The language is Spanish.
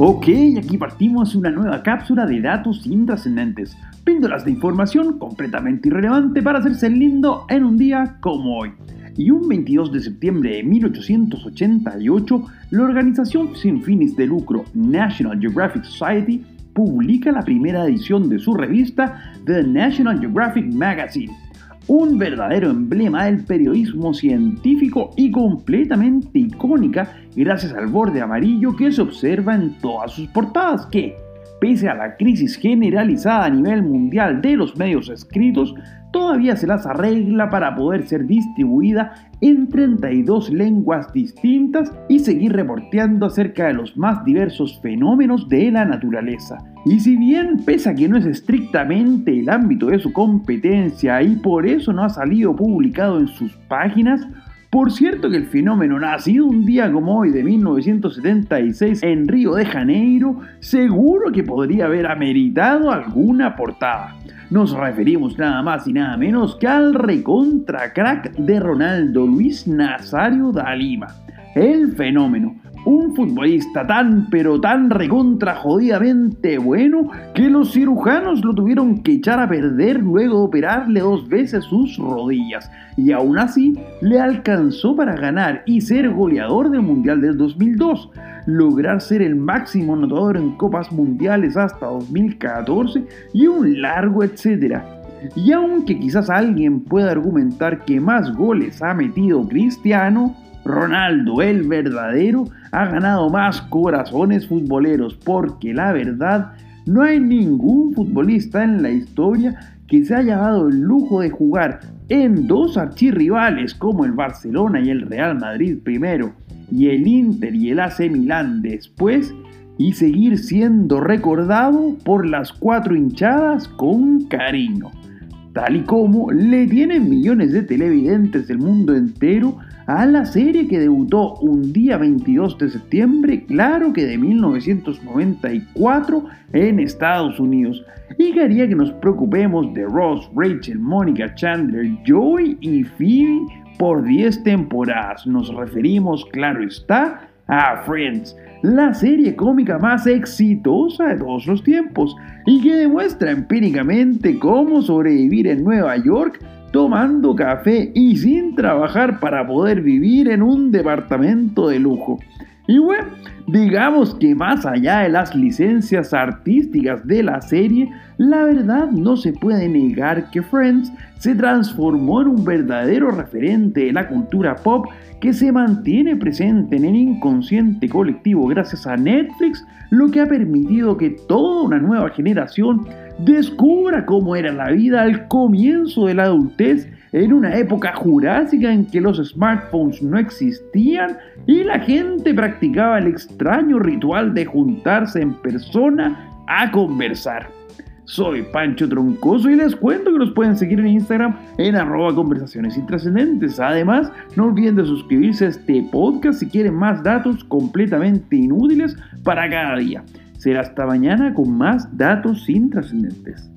Ok, aquí partimos una nueva cápsula de datos intrascendentes, píldoras de información completamente irrelevante para hacerse lindo en un día como hoy. Y un 22 de septiembre de 1888, la organización sin fines de lucro National Geographic Society publica la primera edición de su revista The National Geographic Magazine un verdadero emblema del periodismo científico y completamente icónica gracias al borde amarillo que se observa en todas sus portadas que, pese a la crisis generalizada a nivel mundial de los medios escritos, todavía se las arregla para poder ser distribuida en 32 lenguas distintas y seguir reporteando acerca de los más diversos fenómenos de la naturaleza. Y si bien pese a que no es estrictamente el ámbito de su competencia y por eso no ha salido publicado en sus páginas, por cierto que el fenómeno nacido un día como hoy de 1976 en Río de Janeiro, seguro que podría haber ameritado alguna portada. Nos referimos nada más y nada menos que al recontra crack de Ronaldo Luis Nazario da Lima. El fenómeno, un futbolista tan pero tan recontra jodidamente bueno que los cirujanos lo tuvieron que echar a perder luego de operarle dos veces sus rodillas y aún así le alcanzó para ganar y ser goleador del Mundial del 2002, lograr ser el máximo anotador en copas mundiales hasta 2014 y un largo etcétera. Y aunque quizás alguien pueda argumentar que más goles ha metido Cristiano, Ronaldo, el verdadero, ha ganado más corazones futboleros porque la verdad, no hay ningún futbolista en la historia que se haya dado el lujo de jugar en dos archirrivales como el Barcelona y el Real Madrid primero y el Inter y el AC Milán después y seguir siendo recordado por las cuatro hinchadas con cariño tal y como le tienen millones de televidentes del mundo entero a la serie que debutó un día 22 de septiembre, claro que de 1994 en Estados Unidos, y que haría que nos preocupemos de Ross, Rachel, Mónica, Chandler, Joey y Phoebe por 10 temporadas. Nos referimos, claro está, a Friends, la serie cómica más exitosa de todos los tiempos y que demuestra empíricamente cómo sobrevivir en Nueva York tomando café y sin trabajar para poder vivir en un departamento de lujo. Y bueno, digamos que más allá de las licencias artísticas de la serie, la verdad no se puede negar que Friends se transformó en un verdadero referente de la cultura pop que se mantiene presente en el inconsciente colectivo gracias a Netflix, lo que ha permitido que toda una nueva generación descubra cómo era la vida al comienzo de la adultez en una época jurásica en que los smartphones no existían y la gente practicaba el extraño ritual de juntarse en persona a conversar. Soy Pancho Troncoso y les cuento que nos pueden seguir en Instagram en arroba conversaciones intrascendentes. Además, no olviden de suscribirse a este podcast si quieren más datos completamente inútiles para cada día. Será hasta mañana con más datos intrascendentes.